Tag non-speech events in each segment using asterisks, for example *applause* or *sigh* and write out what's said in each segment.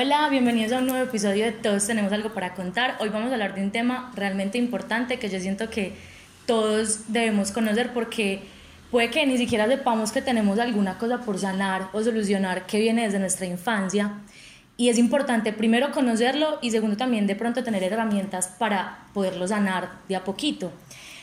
Hola, bienvenidos a un nuevo episodio de Todos tenemos algo para contar. Hoy vamos a hablar de un tema realmente importante que yo siento que todos debemos conocer porque puede que ni siquiera sepamos que tenemos alguna cosa por sanar o solucionar que viene desde nuestra infancia. Y es importante primero conocerlo y segundo también de pronto tener herramientas para poderlo sanar de a poquito.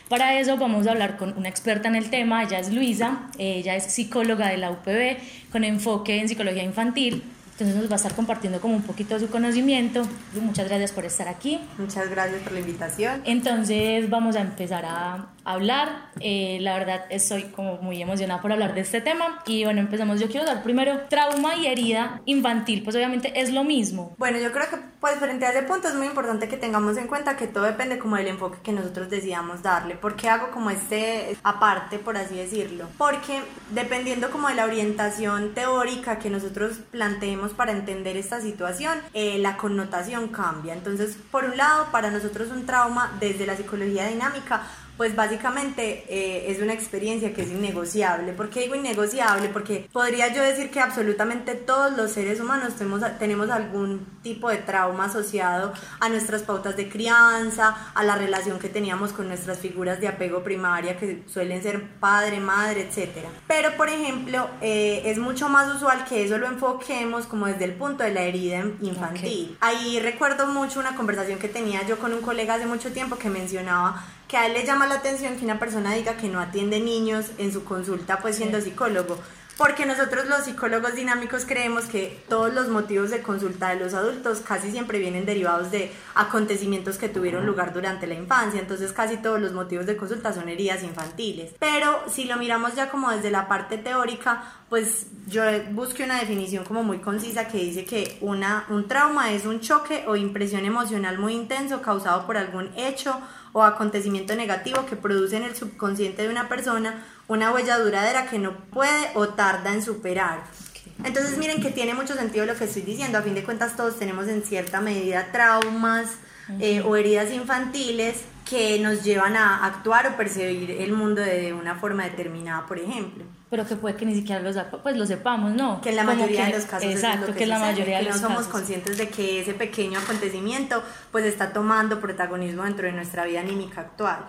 Para eso vamos a hablar con una experta en el tema, ella es Luisa, ella es psicóloga de la UPB con enfoque en psicología infantil entonces nos va a estar compartiendo como un poquito de su conocimiento. Muchas gracias por estar aquí. Muchas gracias por la invitación. Entonces vamos a empezar a hablar. Eh, la verdad estoy como muy emocionada por hablar de este tema. Y bueno, empezamos. Yo quiero dar primero trauma y herida infantil. Pues obviamente es lo mismo. Bueno, yo creo que pues frente a ese punto es muy importante que tengamos en cuenta que todo depende como del enfoque que nosotros decidamos darle. ¿Por qué hago como este aparte, por así decirlo? Porque dependiendo como de la orientación teórica que nosotros planteemos para entender esta situación, eh, la connotación cambia. Entonces, por un lado, para nosotros un trauma desde la psicología dinámica pues básicamente eh, es una experiencia que es innegociable. ¿Por qué digo innegociable? Porque podría yo decir que absolutamente todos los seres humanos tenemos, tenemos algún tipo de trauma asociado a nuestras pautas de crianza, a la relación que teníamos con nuestras figuras de apego primaria, que suelen ser padre, madre, etc. Pero, por ejemplo, eh, es mucho más usual que eso lo enfoquemos como desde el punto de la herida infantil. Ahí recuerdo mucho una conversación que tenía yo con un colega hace mucho tiempo que mencionaba que a él le llama la atención que una persona diga que no atiende niños en su consulta, pues siendo psicólogo. Porque nosotros los psicólogos dinámicos creemos que todos los motivos de consulta de los adultos casi siempre vienen derivados de acontecimientos que tuvieron lugar durante la infancia, entonces casi todos los motivos de consulta son heridas infantiles. Pero si lo miramos ya como desde la parte teórica, pues yo busqué una definición como muy concisa que dice que una, un trauma es un choque o impresión emocional muy intenso causado por algún hecho o acontecimiento negativo que produce en el subconsciente de una persona una huella duradera que no puede o tarda en superar. Entonces miren que tiene mucho sentido lo que estoy diciendo, a fin de cuentas todos tenemos en cierta medida traumas eh, o heridas infantiles que nos llevan a actuar o percibir el mundo de una forma determinada, por ejemplo. Pero que puede que ni siquiera lo, pues lo sepamos, ¿no? Que en la mayoría de los casos exacto, es que, la mayoría no somos conscientes de que ese pequeño acontecimiento pues está tomando protagonismo dentro de nuestra vida anímica actual.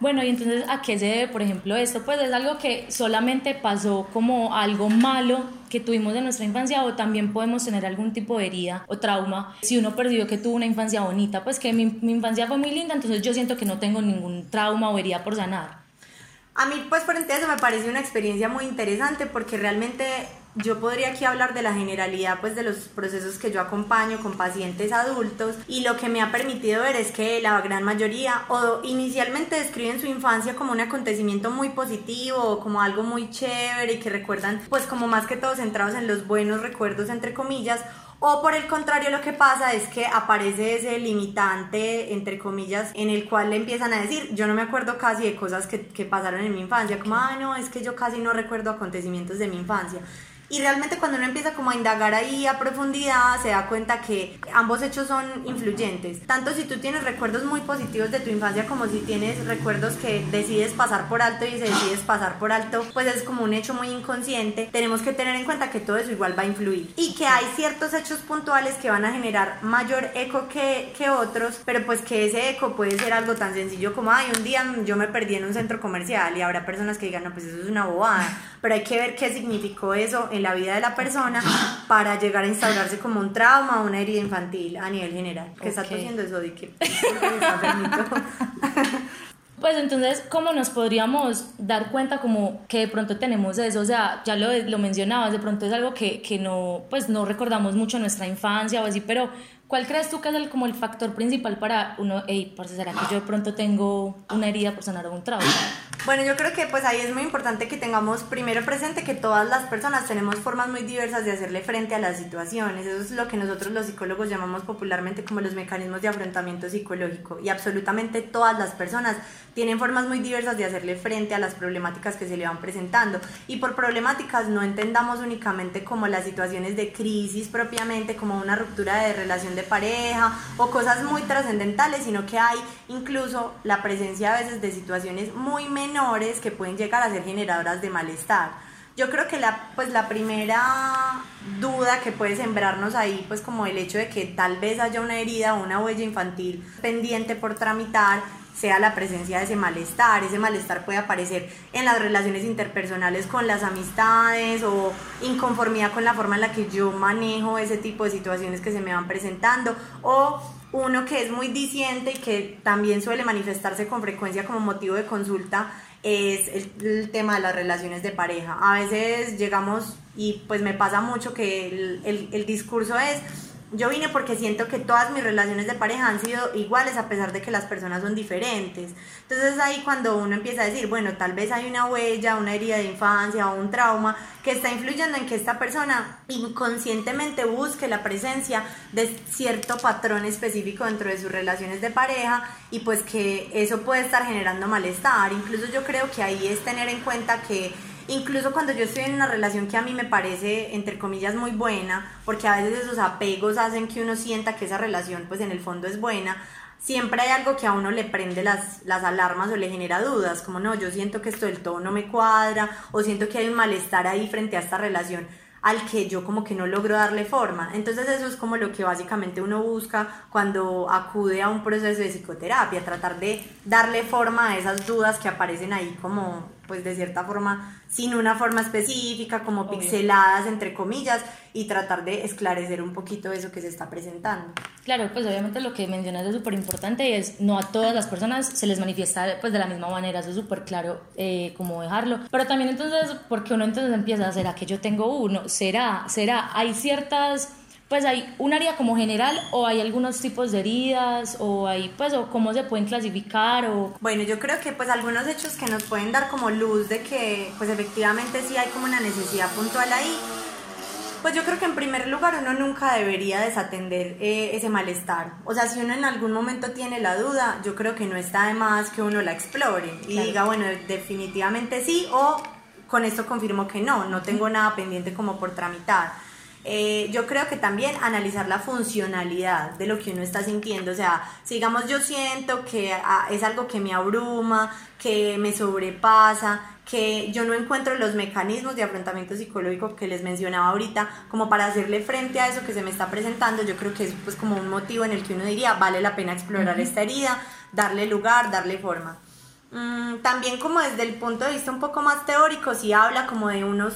Bueno, y entonces, ¿a qué se debe, por ejemplo, esto? Pues es algo que solamente pasó como algo malo que tuvimos en nuestra infancia o también podemos tener algún tipo de herida o trauma. Si uno perdió que tuvo una infancia bonita, pues que mi, mi infancia fue muy linda, entonces yo siento que no tengo ningún trauma o herida por sanar. A mí, pues, por eso me parece una experiencia muy interesante porque realmente yo podría aquí hablar de la generalidad pues de los procesos que yo acompaño con pacientes adultos y lo que me ha permitido ver es que la gran mayoría o inicialmente describen su infancia como un acontecimiento muy positivo o como algo muy chévere y que recuerdan pues como más que todo centrados en los buenos recuerdos entre comillas o por el contrario, lo que pasa es que aparece ese limitante, entre comillas, en el cual le empiezan a decir, yo no me acuerdo casi de cosas que, que pasaron en mi infancia, como, ah, no, es que yo casi no recuerdo acontecimientos de mi infancia. Y realmente cuando uno empieza como a indagar ahí a profundidad, se da cuenta que ambos hechos son influyentes. Tanto si tú tienes recuerdos muy positivos de tu infancia como si tienes recuerdos que decides pasar por alto y se decides pasar por alto, pues es como un hecho muy inconsciente. Tenemos que tener en cuenta que todo eso igual va a influir. Y que hay ciertos hechos puntuales que van a generar mayor eco que, que otros, pero pues que ese eco puede ser algo tan sencillo como, ay, un día yo me perdí en un centro comercial y habrá personas que digan, no, pues eso es una bobada. Pero hay que ver qué significó eso en la vida de la persona para llegar a instaurarse como un trauma o una herida infantil a nivel general. ¿Qué está tosiendo eso de que *laughs* Pues entonces, ¿cómo nos podríamos dar cuenta como que de pronto tenemos eso? O sea, ya lo, lo mencionabas, de pronto es algo que, que no, pues no recordamos mucho nuestra infancia o así, pero ¿cuál crees tú que es el, como el factor principal para uno, hey, parce, ¿será que yo de pronto tengo una herida por sanar un trauma? Bueno, yo creo que pues ahí es muy importante que tengamos primero presente que todas las personas tenemos formas muy diversas de hacerle frente a las situaciones. Eso es lo que nosotros los psicólogos llamamos popularmente como los mecanismos de afrontamiento psicológico. Y absolutamente todas las personas tienen formas muy diversas de hacerle frente a las problemáticas que se le van presentando. Y por problemáticas no entendamos únicamente como las situaciones de crisis propiamente, como una ruptura de relación de pareja o cosas muy trascendentales, sino que hay incluso la presencia a veces de situaciones muy menores que pueden llegar a ser generadoras de malestar. Yo creo que la, pues la primera duda que puede sembrarnos ahí, pues como el hecho de que tal vez haya una herida o una huella infantil pendiente por tramitar, sea la presencia de ese malestar. Ese malestar puede aparecer en las relaciones interpersonales con las amistades o inconformidad con la forma en la que yo manejo ese tipo de situaciones que se me van presentando o uno que es muy disiente y que también suele manifestarse con frecuencia como motivo de consulta es el, tema de las relaciones de pareja. A veces llegamos y pues me pasa mucho que el, el, el discurso es yo vine porque siento que todas mis relaciones de pareja han sido iguales a pesar de que las personas son diferentes. Entonces ahí cuando uno empieza a decir, bueno, tal vez hay una huella, una herida de infancia o un trauma que está influyendo en que esta persona inconscientemente busque la presencia de cierto patrón específico dentro de sus relaciones de pareja y pues que eso puede estar generando malestar. Incluso yo creo que ahí es tener en cuenta que incluso cuando yo estoy en una relación que a mí me parece, entre comillas, muy buena, porque a veces esos apegos hacen que uno sienta que esa relación, pues en el fondo es buena, siempre hay algo que a uno le prende las, las alarmas o le genera dudas, como no, yo siento que esto del todo no me cuadra, o siento que hay un malestar ahí frente a esta relación al que yo como que no logro darle forma. Entonces eso es como lo que básicamente uno busca cuando acude a un proceso de psicoterapia, tratar de darle forma a esas dudas que aparecen ahí como pues de cierta forma, sin una forma específica, como pixeladas, entre comillas, y tratar de esclarecer un poquito eso que se está presentando. Claro, pues obviamente lo que mencionas es súper importante y es no a todas las personas se les manifiesta pues de la misma manera, eso es súper claro eh, cómo dejarlo. Pero también entonces, porque uno entonces empieza, ¿será que yo tengo uno? ¿Será? ¿Será? Hay ciertas pues hay un área como general o hay algunos tipos de heridas o hay pues o cómo se pueden clasificar o bueno yo creo que pues algunos hechos que nos pueden dar como luz de que pues efectivamente sí hay como una necesidad puntual ahí pues yo creo que en primer lugar uno nunca debería desatender eh, ese malestar. O sea, si uno en algún momento tiene la duda, yo creo que no está de más que uno la explore y diga, bueno, definitivamente sí o con esto confirmo que no, no tengo nada pendiente como por tramitar. Eh, yo creo que también analizar la funcionalidad de lo que uno está sintiendo. O sea, si digamos yo siento que ah, es algo que me abruma, que me sobrepasa, que yo no encuentro los mecanismos de afrontamiento psicológico que les mencionaba ahorita como para hacerle frente a eso que se me está presentando, yo creo que es pues como un motivo en el que uno diría vale la pena explorar esta herida, darle lugar, darle forma. Mm, también como desde el punto de vista un poco más teórico, si habla como de unos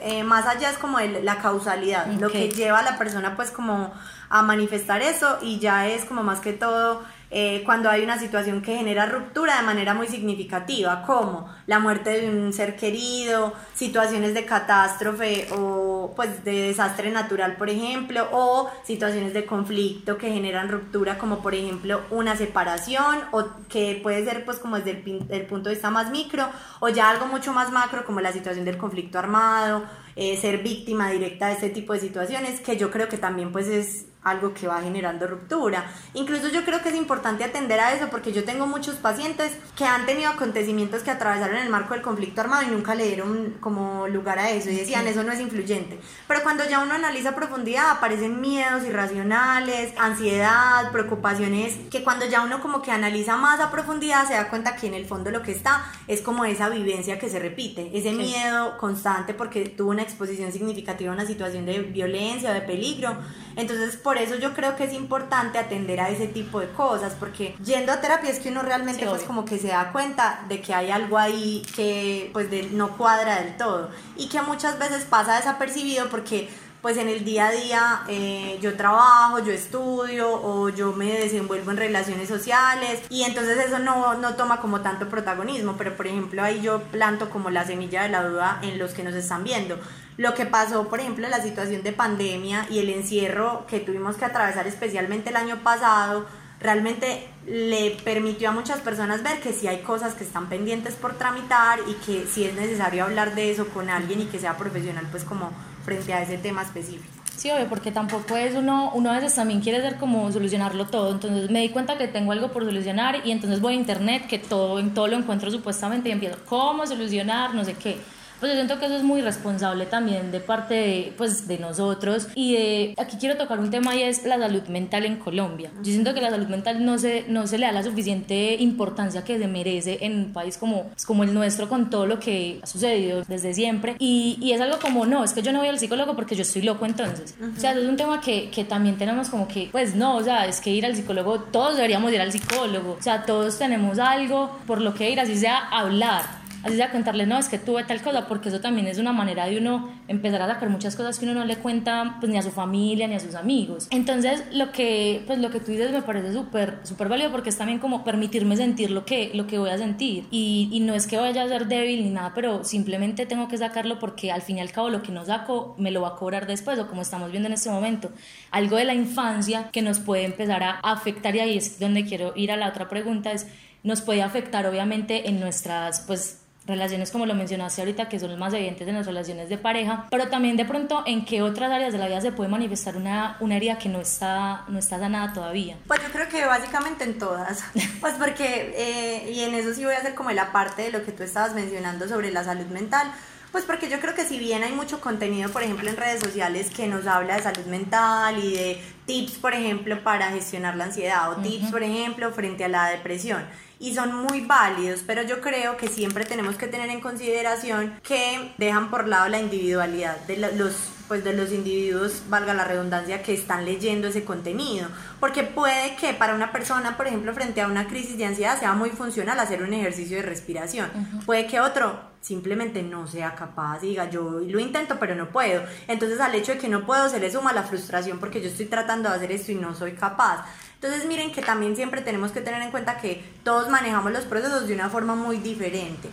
eh, más allá es como la causalidad, lo que lleva a la persona pues como a manifestar eso y ya es como más que todo eh, cuando hay una situación que genera ruptura de manera muy significativa, como la muerte de un ser querido, situaciones de catástrofe o pues de desastre natural, por ejemplo, o situaciones de conflicto que generan ruptura, como por ejemplo una separación, o que puede ser pues como desde el, punto de vista más micro, o ya algo mucho más macro, como la situación del conflicto armado, eh, ser víctima directa de este tipo de situaciones, que yo creo que también pues es algo que va generando ruptura. Incluso yo creo que es importante atender a eso porque yo tengo muchos pacientes que han tenido acontecimientos que atravesaron el marco del conflicto armado y nunca le dieron como lugar a eso y decían eso no es influyente. Pero cuando ya uno analiza a profundidad aparecen miedos irracionales, ansiedad, preocupaciones que cuando ya uno como que analiza más a profundidad se da cuenta que en el fondo lo que está es como esa vivencia que se repite, ese miedo constante porque tuvo una exposición significativa a una situación de violencia o de peligro. Entonces por eso yo creo que es importante atender a ese tipo de cosas, porque yendo a terapia es que uno realmente pues como que se da cuenta de que hay algo ahí que pues no cuadra del todo y que muchas veces pasa desapercibido porque pues en el día a día eh, yo trabajo, yo estudio o yo me desenvuelvo en relaciones sociales y entonces eso no, no toma como tanto protagonismo, pero por ejemplo ahí yo planto como la semilla de la duda en los que nos están viendo. Lo que pasó, por ejemplo, la situación de pandemia y el encierro que tuvimos que atravesar especialmente el año pasado, realmente le permitió a muchas personas ver que sí hay cosas que están pendientes por tramitar y que sí es necesario hablar de eso con alguien y que sea profesional pues como frente a ese tema específico. Sí, obvio, porque tampoco es uno, uno a veces también quiere ser como solucionarlo todo, entonces me di cuenta que tengo algo por solucionar y entonces voy a internet que todo, en todo lo encuentro supuestamente y empiezo, ¿cómo solucionar? No sé qué Pues yo siento que eso es muy responsable también de parte de, pues, de nosotros. Y de, aquí quiero tocar un tema y es la salud mental en Colombia. Yo siento que la salud mental no se, no se le da la suficiente importancia que se merece en un país como, pues, como el nuestro con todo lo que ha sucedido desde siempre. Y, y es algo como, no, es que yo no voy al psicólogo porque yo estoy loco entonces. O sea, es un tema que, que también tenemos como que, pues no, o sea, es que ir al psicólogo, todos deberíamos ir al psicólogo. O sea, todos tenemos algo por lo que ir, así sea hablar así sea contarle, no, es que tuve tal cosa, porque eso también es una manera de uno empezar a sacar muchas cosas que uno no le cuenta pues, ni a su familia ni a sus amigos. Entonces, lo que, pues, lo que tú dices me parece súper súper válido porque es también como permitirme sentir lo que, lo que voy a sentir. Y, y no es que vaya a ser débil ni nada, pero simplemente tengo que sacarlo porque al fin y al cabo lo que no saco me lo va a cobrar después, o como estamos viendo en este momento, algo de la infancia que nos puede empezar a afectar y ahí es donde quiero ir a la otra pregunta, es nos puede afectar obviamente en nuestras pues relaciones como lo mencionaste ahorita, que son más evidentes en las relaciones de pareja, pero también de pronto en qué otras áreas de la vida se puede manifestar una, una herida que no está, no está sanada todavía. Pues yo creo que básicamente en todas, *laughs* pues porque, eh, y en eso sí voy a hacer como la parte de lo que tú estabas mencionando sobre la salud mental, pues porque yo creo que si bien hay mucho contenido, por ejemplo, en redes sociales que nos habla de salud mental y de tips, por ejemplo, para gestionar la ansiedad o tips, por ejemplo, frente a la depresión, y son muy válidos, pero yo creo que siempre tenemos que tener en consideración que dejan por lado la individualidad de los pues de los individuos, valga la redundancia, que están leyendo ese contenido. Porque puede que para una persona, por ejemplo, frente a una crisis de ansiedad, sea muy funcional hacer un ejercicio de respiración. Puede que otro simplemente no sea capaz, diga yo lo intento pero no puedo. Entonces al hecho de que no puedo se le suma la frustración porque yo estoy tratando de hacer esto y no soy capaz. Entonces miren que también siempre tenemos que tener en cuenta que todos manejamos los procesos de una forma muy diferente.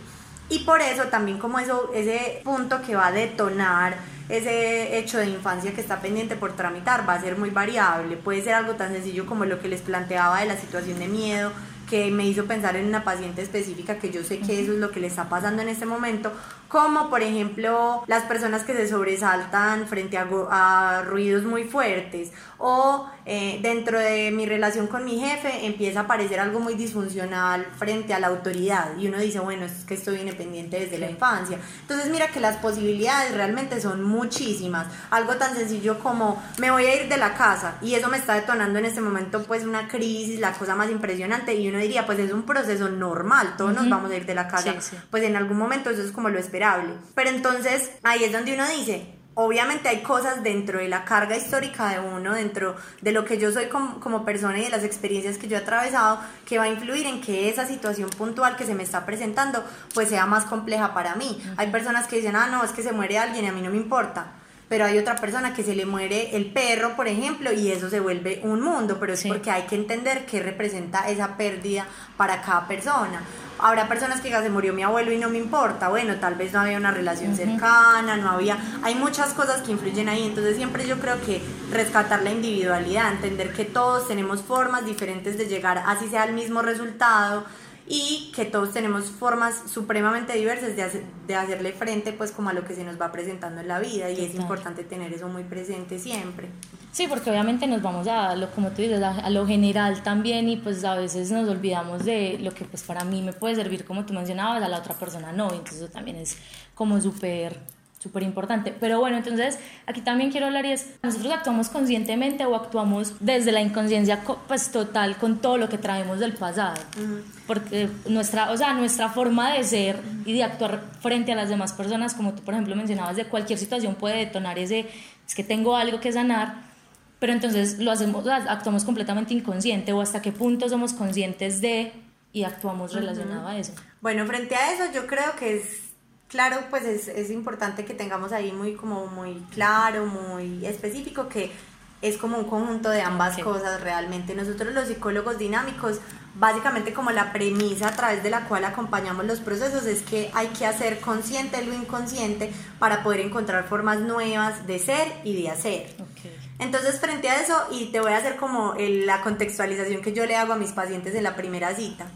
Y por eso también como eso, ese punto que va a detonar ese hecho de infancia que está pendiente por tramitar va a ser muy variable. Puede ser algo tan sencillo como lo que les planteaba de la situación de miedo, que me hizo pensar en una paciente específica que yo sé que eso es lo que le está pasando en este momento, como por ejemplo las personas que se sobresaltan frente a, ruidos muy fuertes o eh, dentro de mi relación con mi jefe empieza a aparecer algo muy disfuncional frente a la autoridad y uno dice, bueno, es que estoy independiente desde la infancia. Entonces mira que las posibilidades realmente son muchísimas. Algo tan sencillo como me voy a ir de la casa y eso me está detonando en este momento pues una crisis, la cosa más impresionante y uno diría, pues es un proceso normal, todos nos vamos a ir de la casa, pues en algún momento eso es como lo Pero entonces ahí es donde uno dice, obviamente hay cosas dentro de la carga histórica de uno, dentro de lo que yo soy como, persona y de las experiencias que yo he atravesado, que va a influir en que esa situación puntual que se me está presentando, pues sea más compleja para mí. Hay personas que dicen, ah, no, es que se muere alguien y a mí no me importa. Pero hay otra persona que se le muere el perro, por ejemplo, y eso se vuelve un mundo, pero es porque hay que entender qué representa esa pérdida para cada persona. Habrá personas que digan, se murió mi abuelo y no me importa. Bueno, tal vez no había una relación cercana, no había. Hay muchas cosas que influyen ahí. Entonces, siempre yo creo que rescatar la individualidad, entender que todos tenemos formas diferentes de llegar, así sea el mismo resultado y que todos tenemos formas supremamente diversas de, de hacerle frente pues como a lo que se nos va presentando en la vida y es importante tener eso muy presente siempre. Sí, porque obviamente nos vamos a lo como tú dices, a, lo general también y pues a veces nos olvidamos de lo que pues para mí me puede servir como tú mencionabas, a la otra persona no, entonces eso también es como súper súper importante. Pero bueno, entonces aquí también quiero hablar y es, nosotros actuamos conscientemente o actuamos desde la inconsciencia pues total con todo lo que traemos del pasado. Porque nuestra, o sea, nuestra forma de ser y de actuar frente a las demás personas, como tú por ejemplo mencionabas, de cualquier situación puede detonar ese, es que tengo algo que sanar, pero entonces lo hacemos, actuamos completamente inconsciente o hasta qué punto somos conscientes de y actuamos relacionado a eso. Bueno, frente a eso yo creo que es claro, pues es, es, importante que tengamos ahí muy como muy claro, muy específico que es como un conjunto de ambas cosas realmente. Nosotros los psicólogos dinámicos, básicamente como la premisa a través de la cual acompañamos los procesos es que hay que hacer consciente lo inconsciente para poder encontrar formas nuevas de ser y de hacer. Entonces, frente a eso, y te voy a hacer como la contextualización que yo le hago a mis pacientes en la primera cita.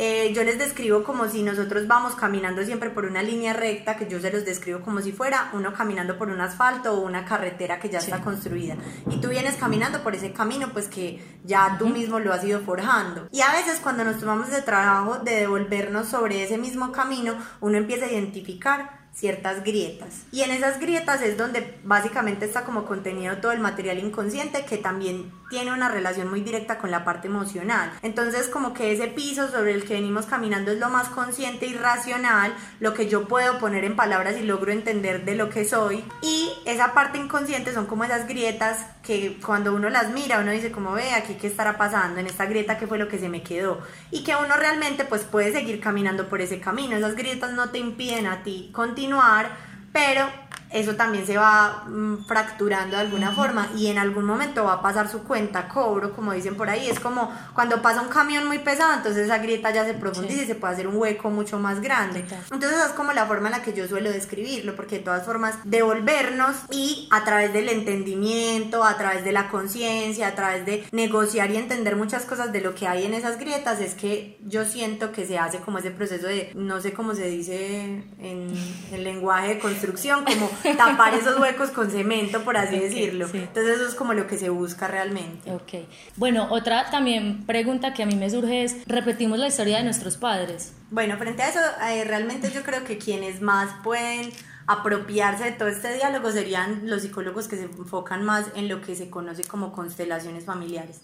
Eh, yo les describo como si nosotros vamos caminando siempre por una línea recta, que yo se los describo como si fuera uno caminando por un asfalto o una carretera que ya está construida. Y tú vienes caminando por ese camino, pues que ya tú mismo lo has ido forjando. Y a veces cuando nos tomamos el trabajo de devolvernos sobre ese mismo camino, uno empieza a identificar ciertas grietas. Y en esas grietas es donde básicamente está como contenido todo el material inconsciente que también tiene una relación muy directa con la parte emocional. Entonces como que ese piso sobre el que venimos caminando es lo más consciente y racional, lo que yo puedo poner en palabras y logro entender de lo que soy. Y esa parte inconsciente son como esas grietas que cuando uno las mira uno dice como ve aquí qué estará pasando en esta grieta qué fue lo que se me quedó y que uno realmente pues puede seguir caminando por ese camino. Esas grietas no te impiden a ti continuar pero eso también se va mm, fracturando de alguna forma y en algún momento va a pasar su cuenta cobro, como dicen por ahí. Es como cuando pasa un camión muy pesado, entonces esa grieta ya se profundiza y se puede hacer un hueco mucho más grande. Entonces es como la forma en la que yo suelo describirlo, porque de todas formas devolvernos y a través del entendimiento, a través de la conciencia, a través de negociar y entender muchas cosas de lo que hay en esas grietas, es que yo siento que se hace como ese proceso de, no sé cómo se dice en el lenguaje de construcción, como tapar esos *laughs* huecos con cemento, por así decirlo. Entonces eso es como lo que se busca realmente. Ok. Bueno, otra también pregunta que a mí me surge es, ¿repetimos la historia de nuestros padres? Bueno, frente a eso, eh, realmente yo creo que quienes más pueden apropiarse de todo este diálogo serían los psicólogos que se enfocan más en lo que se conoce como constelaciones familiares.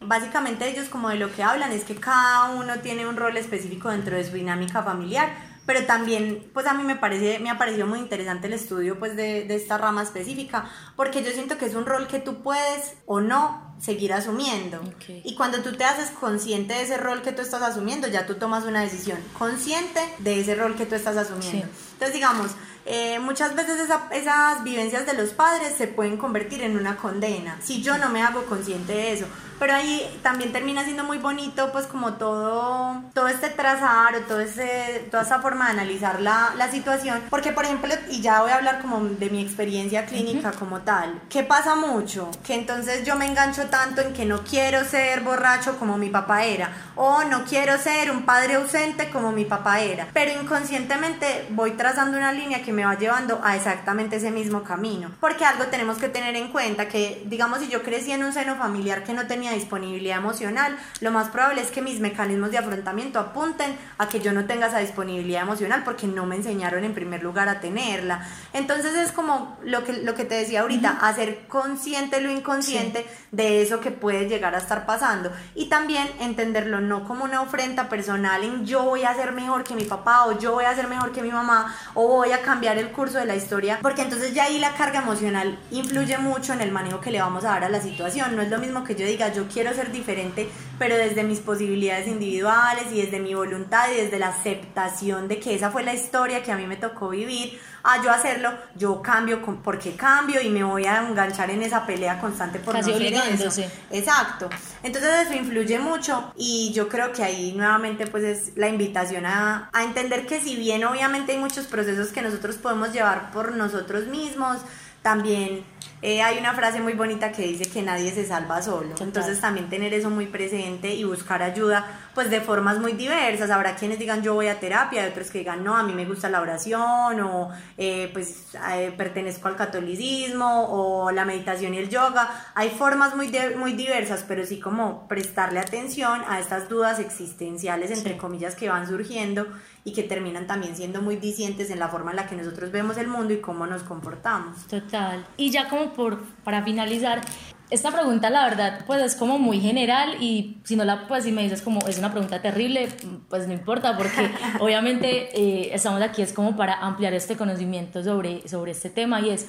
Básicamente ellos como de lo que hablan es que cada uno tiene un rol específico dentro de su dinámica familiar, pero también pues a mí me parece me ha parecido muy interesante el estudio pues de, de, esta rama específica porque yo siento que es un rol que tú puedes o no seguir asumiendo. Y cuando tú te haces consciente de ese rol que tú estás asumiendo ya tú tomas una decisión consciente de ese rol que tú estás asumiendo entonces digamos eh, muchas veces esas vivencias de los padres se pueden convertir en una condena si yo no me hago consciente de eso pero ahí también termina siendo muy bonito pues como todo todo este trazar o todo ese, toda esa forma de analizar la, la situación porque por ejemplo y ya voy a hablar como de mi experiencia clínica como tal ¿qué pasa mucho? que entonces yo me engancho tanto en que no quiero ser borracho como mi papá era o no quiero ser un padre ausente como mi papá era pero inconscientemente voy trazando una línea que me va llevando a exactamente ese mismo camino. Porque algo tenemos que tener en cuenta que digamos si yo crecí en un seno familiar que no tenía disponibilidad emocional, lo más probable es que mis mecanismos de afrontamiento apunten a que yo no tenga esa disponibilidad emocional porque no me enseñaron en primer lugar a tenerla. Entonces es como lo que, lo que te decía ahorita, hacer consciente lo inconsciente de eso que puede llegar a estar pasando. Y también entenderlo no como una ofrenda personal en yo voy a ser mejor que mi papá o yo voy a ser mejor que mi mamá o voy a cambiar el curso de la historia porque entonces ya ahí la carga emocional influye mucho en el manejo que le vamos a dar a la situación. No es lo mismo que yo diga yo quiero ser diferente, pero desde mis posibilidades individuales y desde mi voluntad y desde la aceptación de que esa fue la historia que a mí me tocó vivir, a yo hacerlo, yo cambio porque cambio y me voy a enganchar en esa pelea constante por Casi no eso. Exacto. Entonces eso influye mucho y yo creo que ahí nuevamente pues es la invitación a, a entender que si bien obviamente hay muchos procesos que nosotros podemos llevar por nosotros mismos, también eh, hay una frase muy bonita que dice que nadie se salva solo. Entonces también tener eso muy presente y buscar ayuda pues de formas muy diversas. Habrá quienes digan yo voy a terapia, y otros que digan no, a mí me gusta la oración o eh, pues eh, pertenezco al catolicismo o la meditación y el yoga. Hay formas muy, muy diversas, pero sí como prestarle atención a estas dudas existenciales, entre comillas, que van surgiendo y que terminan también siendo muy discientes en la forma en la que nosotros vemos el mundo y cómo nos comportamos. Total. Y ya como por, para finalizar, esta pregunta la verdad pues es como muy general y si no la pues si me dices como es una pregunta terrible pues no importa porque *laughs* obviamente eh, estamos aquí es como para ampliar este conocimiento sobre, sobre este tema y es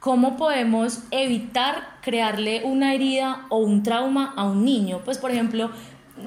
cómo podemos evitar crearle una herida o un trauma a un niño pues por ejemplo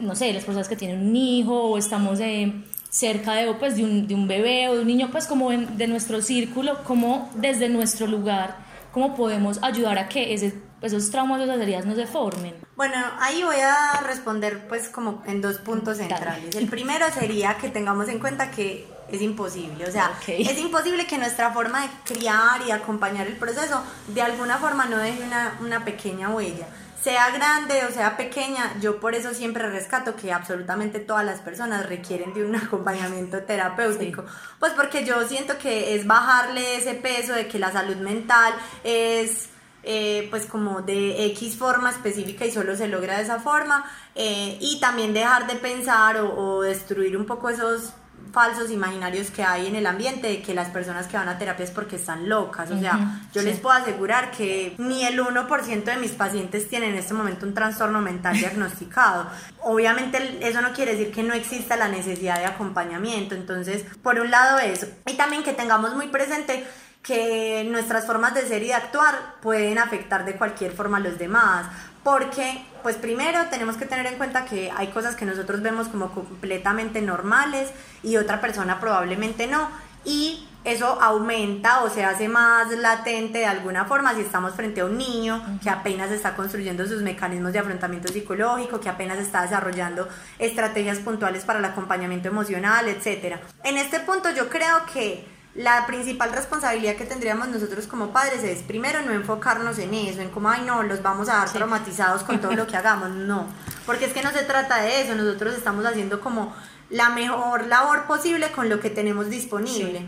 no sé las personas que tienen un hijo o estamos de cerca de, pues, de, un, de un bebé o de un niño, pues como de nuestro círculo, como desde nuestro lugar, cómo podemos ayudar a que ese, esos traumas o esas heridas no se formen. Bueno, ahí voy a responder pues como en dos puntos centrales. El primero sería que tengamos en cuenta que es imposible, o sea, es imposible que nuestra forma de criar y acompañar el proceso de alguna forma no deje una, una pequeña huella sea grande o sea pequeña, yo por eso siempre rescato que absolutamente todas las personas requieren de un *laughs* acompañamiento terapéutico, pues porque yo siento que es bajarle ese peso de que la salud mental es eh, pues como de X forma específica y solo se logra de esa forma, eh, y también dejar de pensar o, o destruir un poco esos falsos imaginarios que hay en el ambiente de que las personas que van a terapia es porque están locas. O sea, yo les puedo asegurar que ni el 1% de mis pacientes tienen en este momento un trastorno mental *laughs* diagnosticado. Obviamente eso no quiere decir que no exista la necesidad de acompañamiento. Entonces, por un lado eso. Y también que tengamos muy presente que nuestras formas de ser y de actuar pueden afectar de cualquier forma a los demás. Porque, pues primero tenemos que tener en cuenta que hay cosas que nosotros vemos como completamente normales y otra persona probablemente no. Y eso aumenta o se hace más latente de alguna forma si estamos frente a un niño que apenas está construyendo sus mecanismos de afrontamiento psicológico, que apenas está desarrollando estrategias puntuales para el acompañamiento emocional, etc. En este punto yo creo que la principal responsabilidad que tendríamos nosotros como padres es primero no enfocarnos en eso, en cómo, ay no, los vamos a dar traumatizados con todo lo que *laughs* hagamos, no, porque es que no se trata de eso, nosotros estamos haciendo como la mejor labor posible con lo que tenemos disponible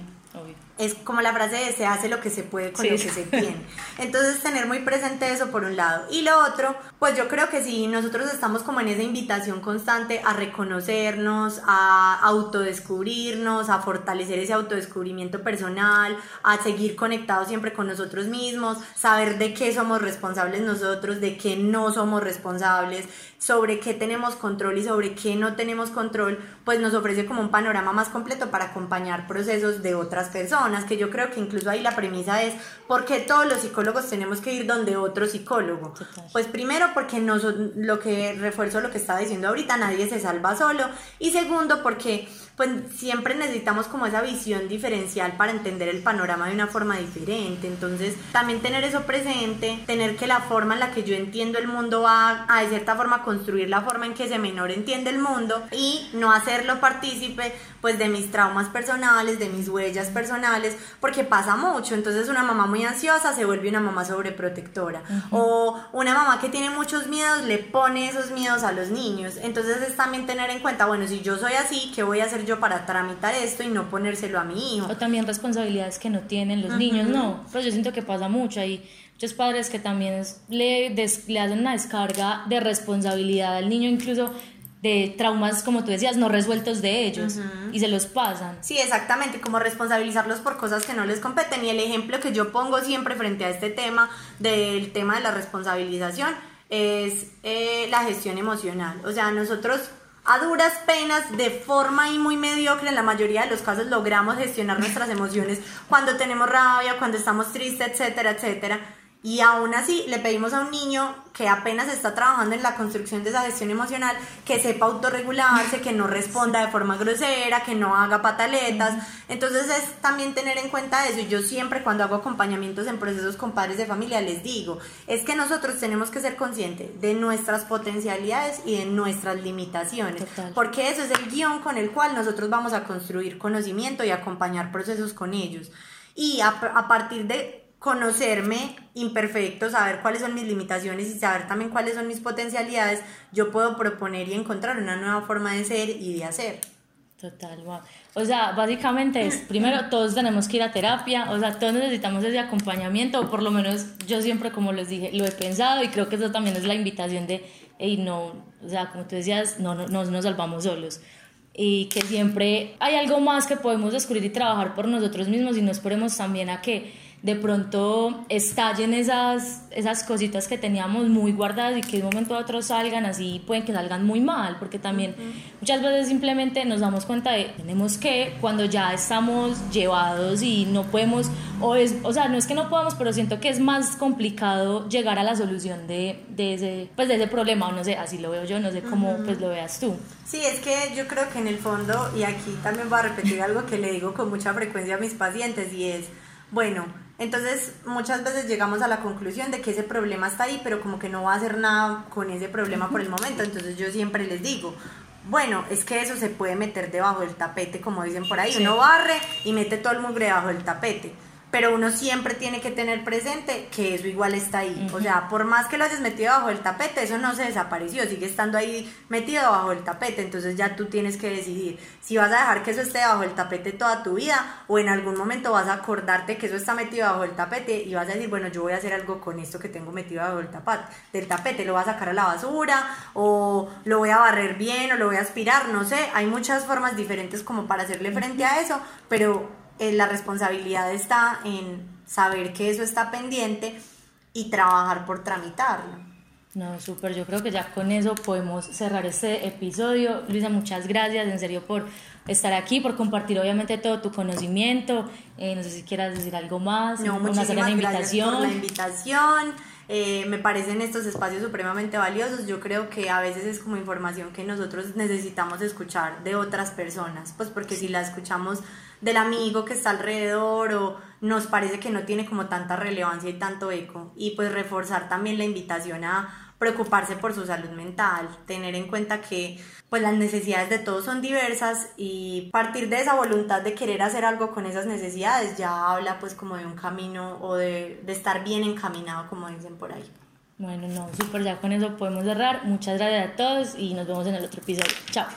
es como la frase de se hace lo que se puede con lo que se tiene. Entonces tener muy presente eso por un lado. Y lo otro, pues yo creo que si nosotros estamos como en esa invitación constante a reconocernos, a autodescubrirnos, a fortalecer ese autodescubrimiento personal, a seguir conectados siempre con nosotros mismos, saber de qué somos responsables nosotros, de qué no somos responsables, sobre qué tenemos control y sobre qué no tenemos control, pues nos ofrece como un panorama más completo para acompañar procesos de otras personas, que yo creo que incluso ahí la premisa es, ¿por qué todos los psicólogos tenemos que ir donde otro psicólogo? Pues primero porque no, lo que refuerzo lo que estaba diciendo ahorita, nadie se salva solo, y segundo porque pues siempre necesitamos como esa visión diferencial para entender el panorama de una forma diferente. Entonces, también tener eso presente, tener que la forma en la que yo entiendo el mundo va a de cierta forma construir la forma en que ese menor entiende el mundo y no hacerlo partícipe pues de mis traumas personales, de mis huellas personales, porque pasa mucho. Entonces, una mamá muy ansiosa se vuelve una mamá sobreprotectora o una mamá que tiene muchos miedos le pone esos miedos a los niños. Entonces, es también tener en cuenta, bueno, si yo soy así, ¿qué voy a hacer yo para tramitar esto y no ponérselo a mi hijo. O también responsabilidades que no tienen los niños, no. Pues yo siento que pasa mucho. Hay muchos padres que también le, le hacen una descarga de responsabilidad al niño, incluso de traumas, como tú decías, no resueltos de ellos y se los pasan. Sí, exactamente, como responsabilizarlos por cosas que no les competen. Y el ejemplo que yo pongo siempre frente a este tema, del tema de la responsabilización, es eh, la gestión emocional. O sea, nosotros a duras penas, de forma y muy mediocre, en la mayoría de los casos logramos gestionar nuestras emociones cuando tenemos rabia, cuando estamos tristes, etcétera, etcétera. Y aún así le pedimos a un niño que apenas está trabajando en la construcción de esa gestión emocional, que sepa autorregularse, que no responda de forma grosera, que no haga pataletas. Entonces es también tener en cuenta eso. Y yo siempre cuando hago acompañamientos en procesos con padres de familia les digo, es que nosotros tenemos que ser conscientes de nuestras potencialidades y de nuestras limitaciones. Porque eso es el guion con el cual nosotros vamos a construir conocimiento y acompañar procesos con ellos. Y a, a partir de conocerme imperfecto, saber cuáles son mis limitaciones y saber también cuáles son mis potencialidades, yo puedo proponer y encontrar una nueva forma de ser y de hacer. Total, wow. O sea, básicamente es, primero, todos tenemos que ir a terapia, o sea, todos necesitamos ese acompañamiento, o por lo menos yo siempre, como les dije, lo he pensado y creo que eso también es la invitación de, hey, no, o sea, como tú decías, no, no, no nos salvamos solos y que siempre hay algo más que podemos descubrir y trabajar por nosotros mismos y no esperemos también a que de pronto estallen esas, esas cositas que teníamos muy guardadas y que de un momento a otro salgan así, pueden que salgan muy mal, porque también muchas veces simplemente nos damos cuenta de tenemos que, cuando ya estamos llevados y no podemos, o, es, o sea, no es que no podamos, pero siento que es más complicado llegar a la solución de, de, ese, pues de ese problema, o no sé, así lo veo yo, no sé cómo pues lo veas tú. Sí, es que yo creo que en el fondo, y aquí también voy a repetir algo que le digo con mucha frecuencia a mis pacientes, y es, bueno, entonces muchas veces llegamos a la conclusión de que ese problema está ahí, pero como que no va a hacer nada con ese problema por el momento. Entonces yo siempre les digo, bueno, es que eso se puede meter debajo del tapete, como dicen por ahí. Uno barre y mete todo el mugre debajo del tapete. Pero uno siempre tiene que tener presente que eso igual está ahí. O sea, por más que lo hayas metido bajo el tapete, eso no se desapareció, sigue estando ahí metido bajo el tapete. Entonces ya tú tienes que decidir si vas a dejar que eso esté bajo el tapete toda tu vida o en algún momento vas a acordarte que eso está metido bajo el tapete y vas a decir, bueno, yo voy a hacer algo con esto que tengo metido bajo el tapete, del tapete, lo voy a sacar a la basura o lo voy a barrer bien o lo voy a aspirar, no sé, hay muchas formas diferentes como para hacerle frente a eso, pero eh, la responsabilidad está en saber que eso está pendiente y trabajar por tramitarlo. No, súper, yo creo que ya con eso podemos cerrar este episodio. Luisa, muchas gracias en serio por estar aquí, por compartir obviamente todo tu conocimiento. Eh, no sé si quieras decir algo más. No, muchísimas gracias por la invitación. Eh, me parecen estos espacios supremamente valiosos. Yo creo que a veces es como información que nosotros necesitamos escuchar de otras personas, pues porque si la escuchamos del amigo que está alrededor o nos parece que no tiene como tanta relevancia y tanto eco. Y pues reforzar también la invitación a preocuparse por su salud mental, tener en cuenta que pues las necesidades de todos son diversas y partir de esa voluntad de querer hacer algo con esas necesidades ya habla pues como de un camino o de, de estar bien encaminado como dicen por ahí. Bueno, no, súper, ya con eso podemos cerrar. Muchas gracias a todos y nos vemos en el otro episodio. Chao.